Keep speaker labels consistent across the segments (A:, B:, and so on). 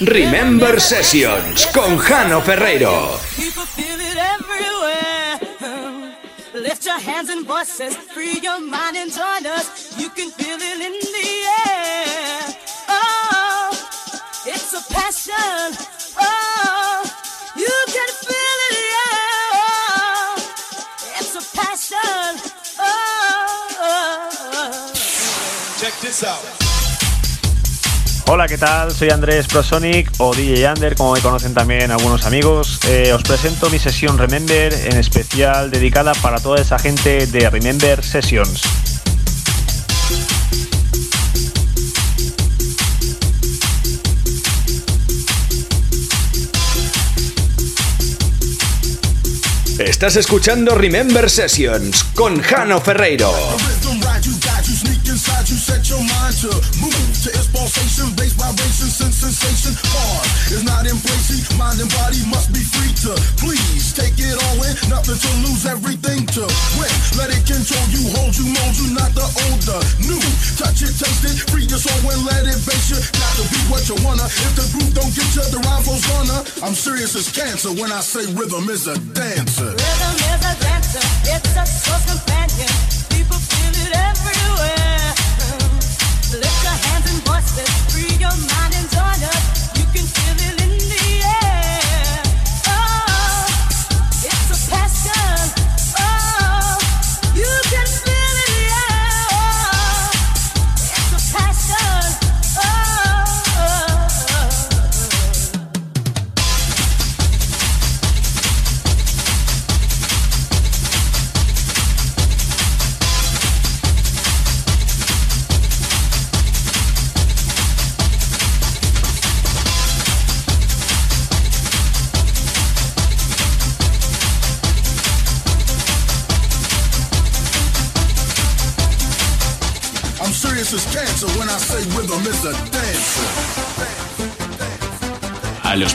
A: Remember Sessions con Jano Ferreiro.
B: People feel it everywhere. Lift your hands and voices, free your mind and join us. You can feel it in the air. Oh, it's a passion. Oh, you can feel it, yeah. Oh, it's a passion. Oh.
C: Check this out.
D: Hola, ¿qué tal? Soy Andrés Prosonic o DJ Under, como me conocen también algunos amigos. Eh, os presento mi sesión Remember, en especial dedicada para toda esa gente de Remember Sessions.
A: Estás escuchando Remember Sessions con Jano Ferreiro.
C: Inside you set your mind to move to its pulsation bass vibration sense sensation. Hard is not in place mind and body must be free to please. Take it all in nothing to lose everything to win. Let it control you hold you mold you not the older. New touch it taste it free your soul and let it base you. Got to be what you wanna if the groove don't get you the flows gonna I'm serious as cancer when I say rhythm is a dancer.
B: Rhythm is a dancer, it's a source companion.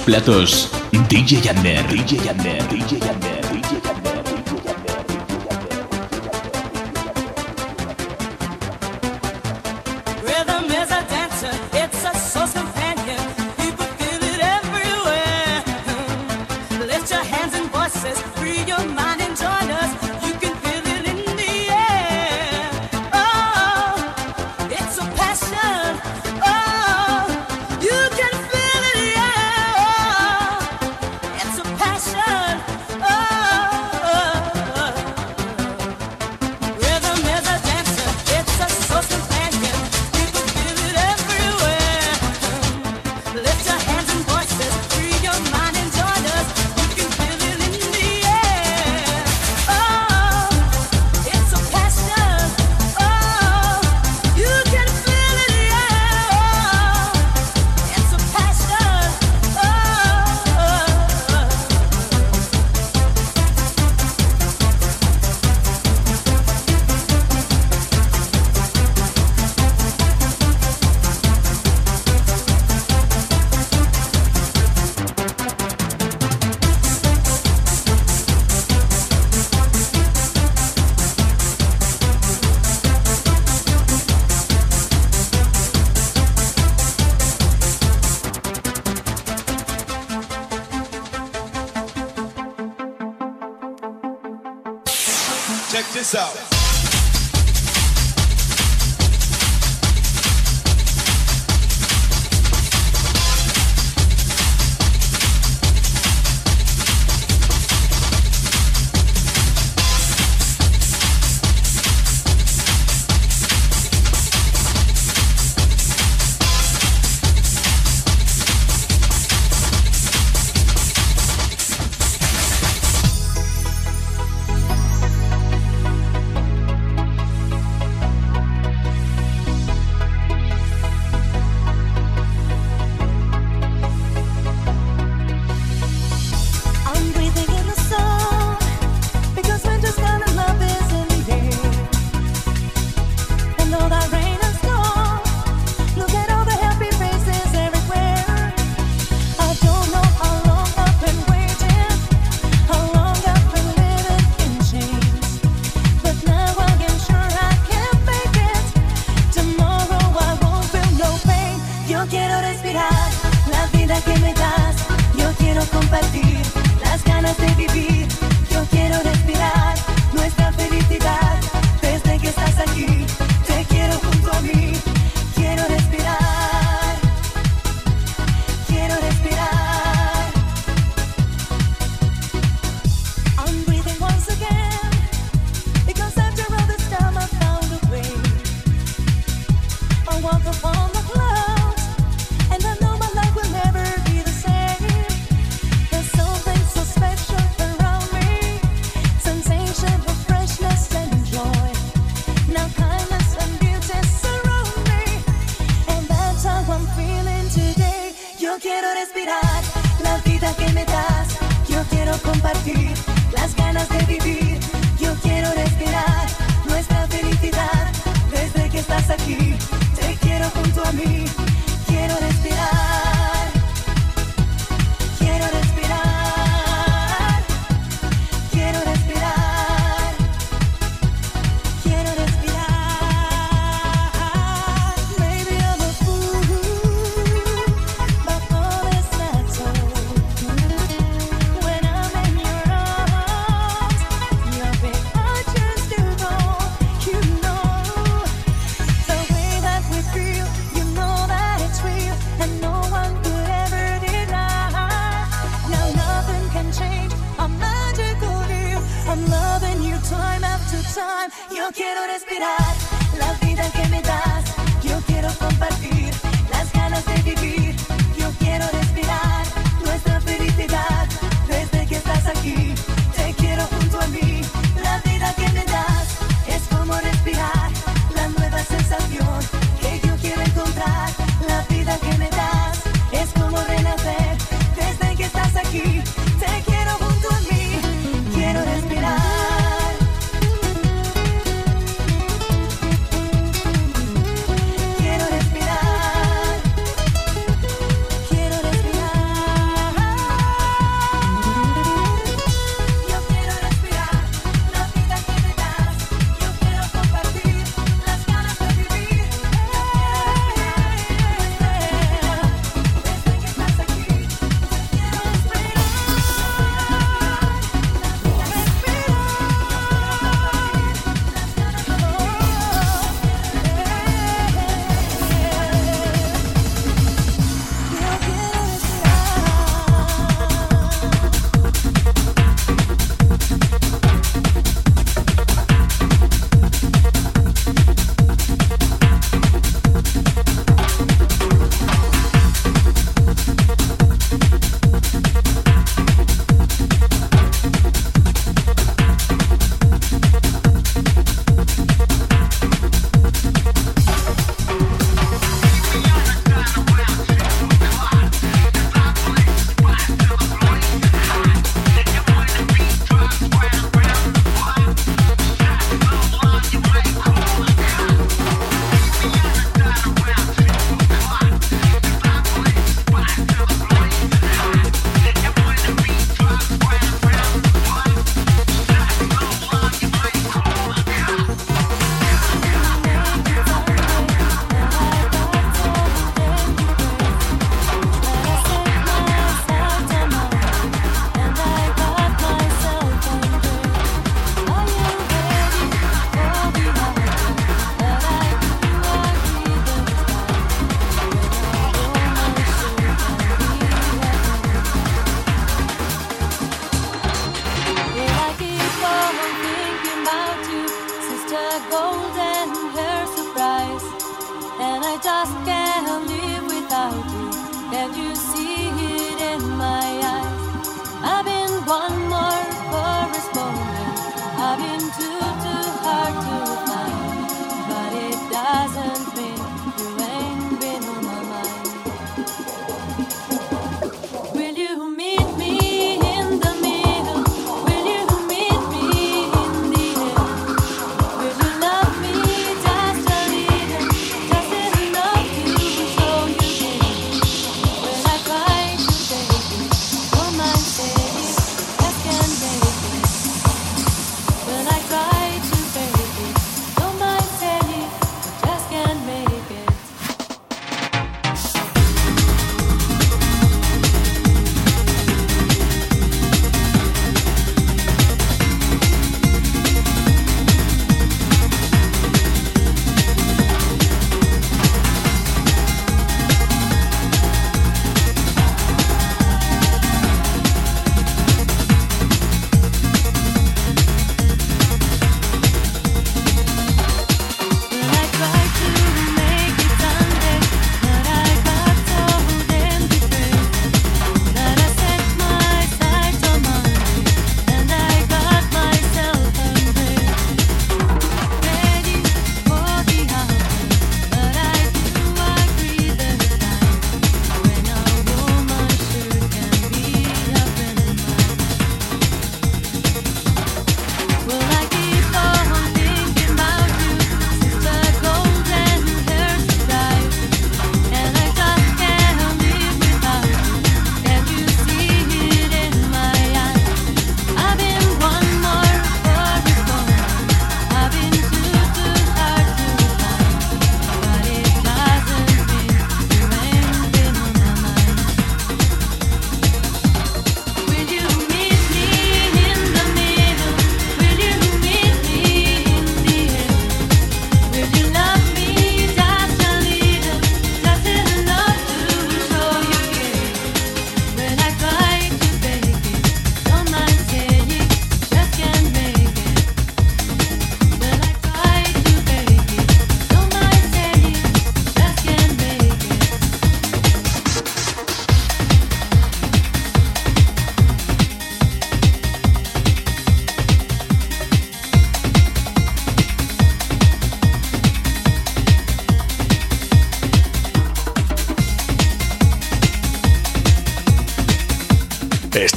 E: Platos, DJ Yander, DJ Yander, DJ Yander,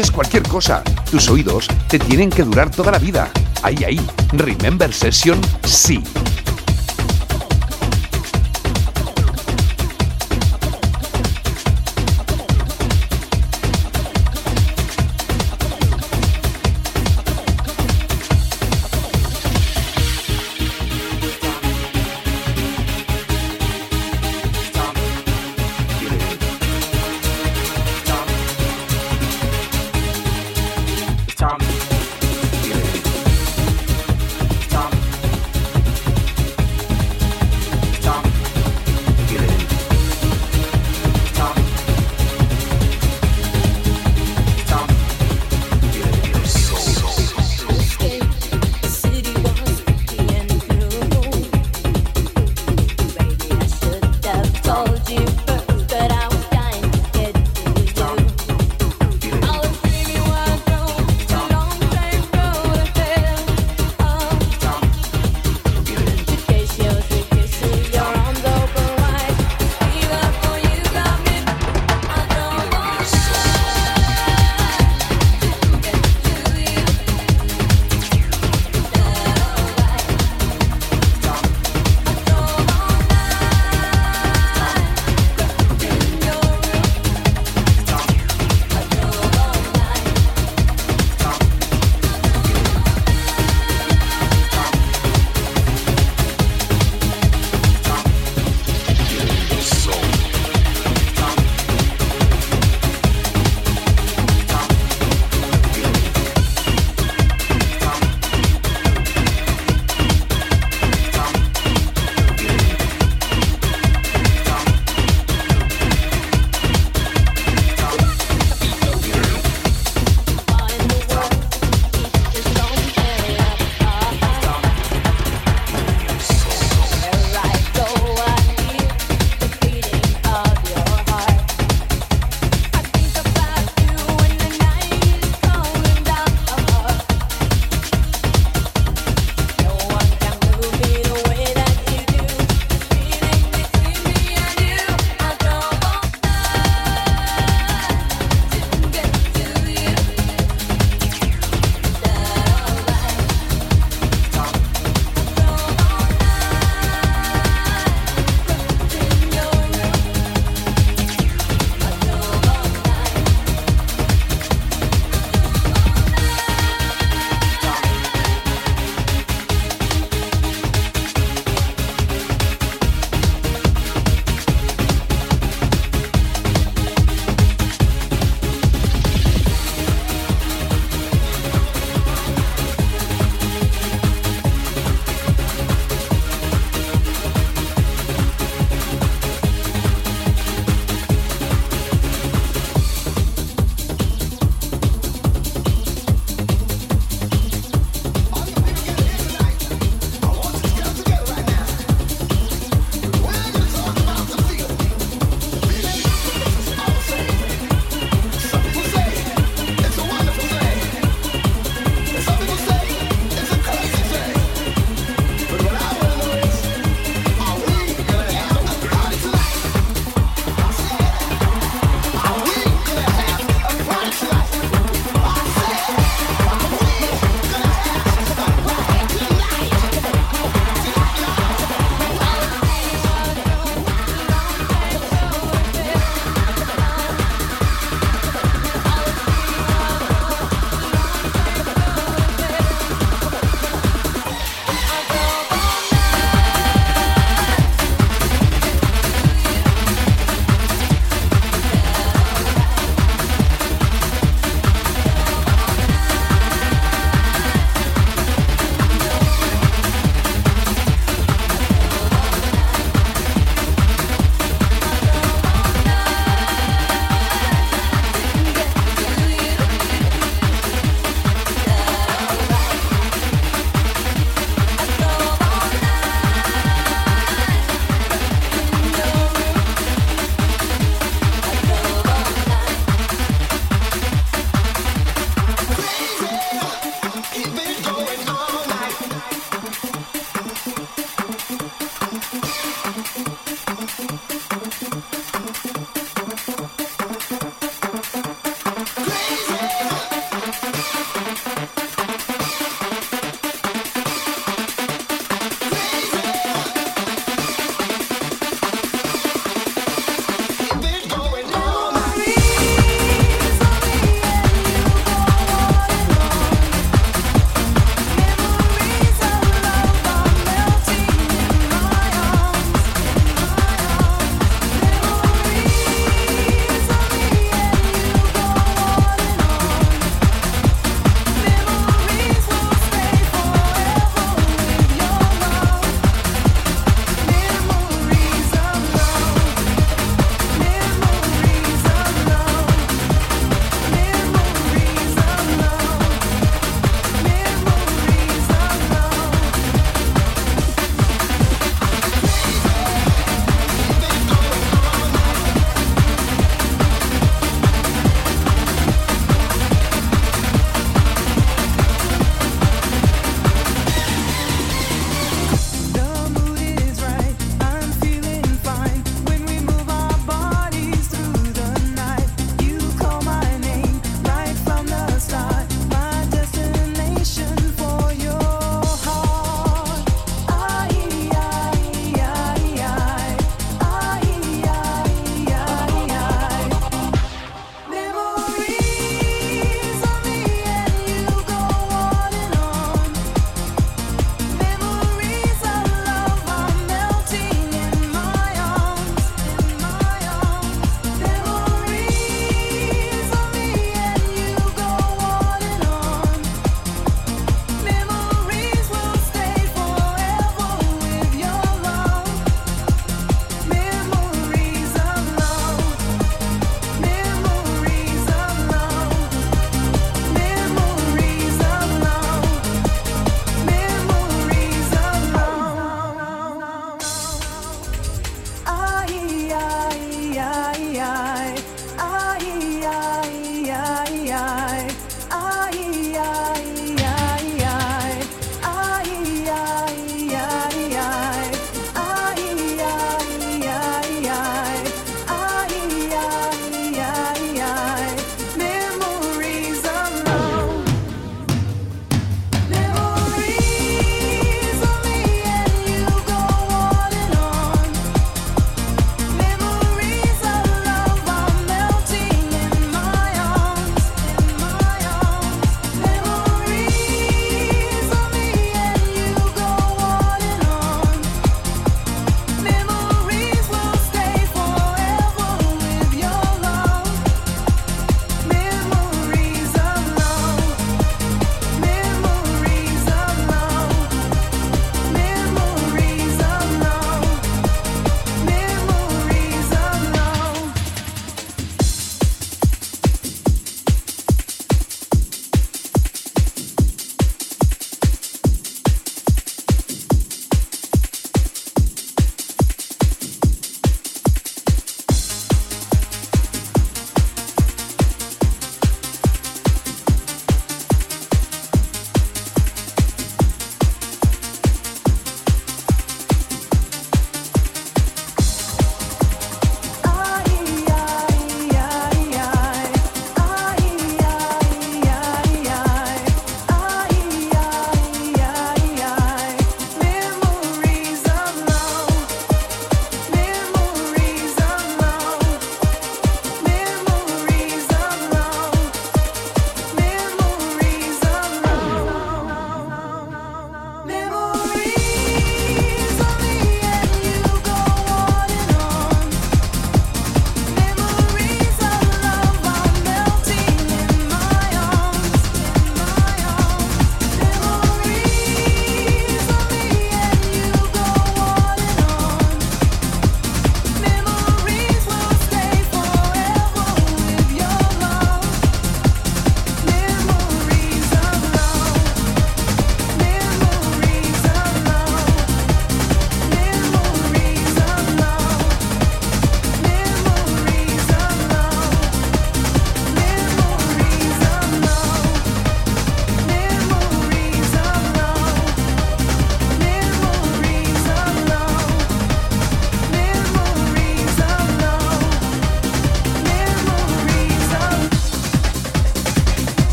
F: Escuches cualquier cosa. Tus oídos te tienen que durar toda la vida. Ahí, ahí. Remember Session, sí.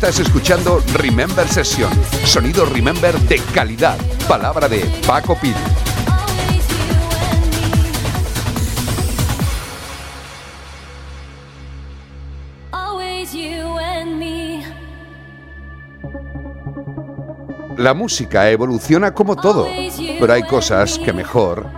B: Estás escuchando Remember Session, sonido Remember de calidad. Palabra de Paco Pil. La música evoluciona como todo, pero hay cosas que mejor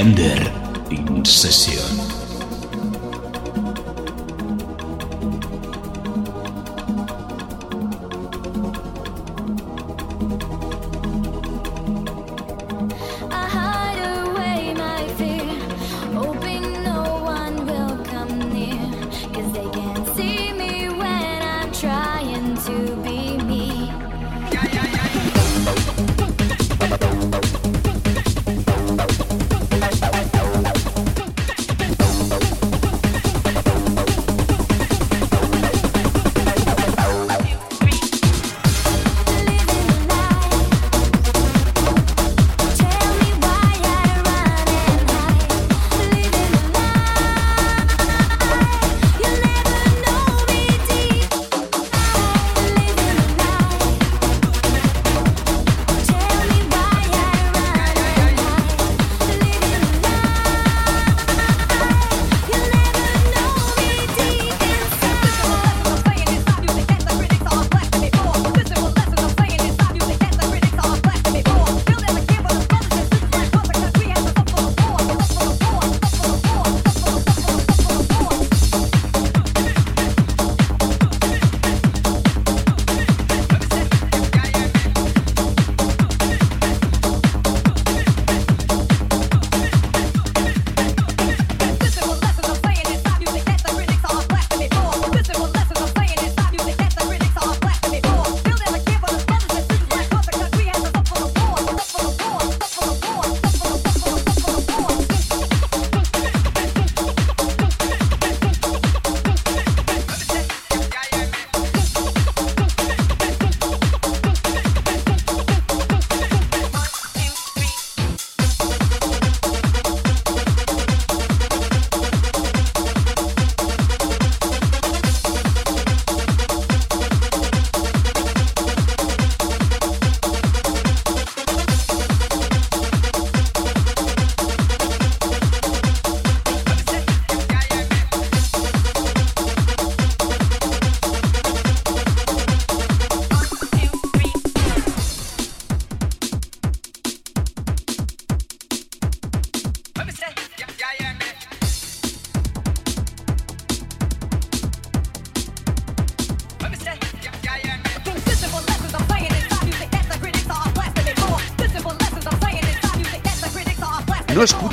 F: Ender.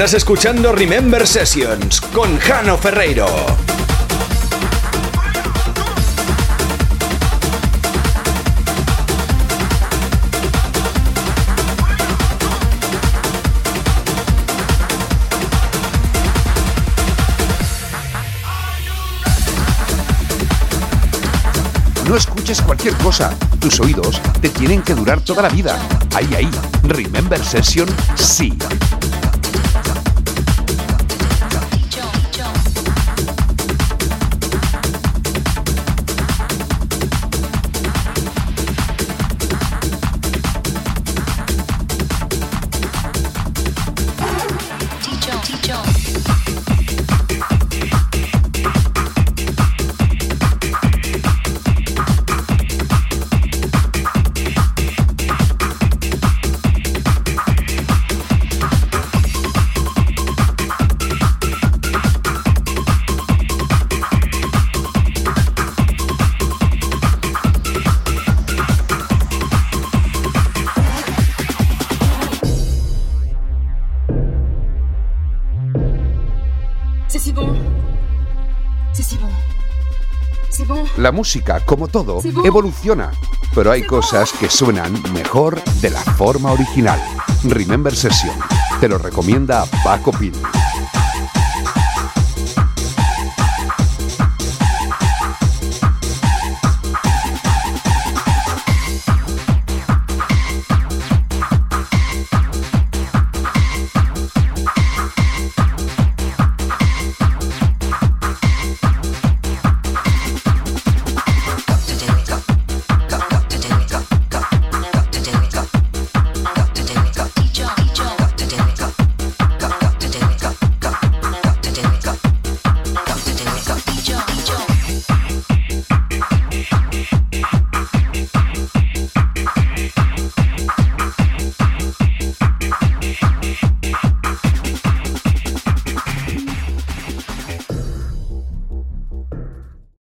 A: Estás escuchando Remember Sessions con Jano Ferreiro.
G: No escuches cualquier cosa. Tus oídos te tienen que durar toda la vida. Ahí, ahí. Remember Session, sí. La música, como todo, evoluciona, pero hay cosas que suenan mejor de la forma original. Remember Session, te lo recomienda Paco Pil.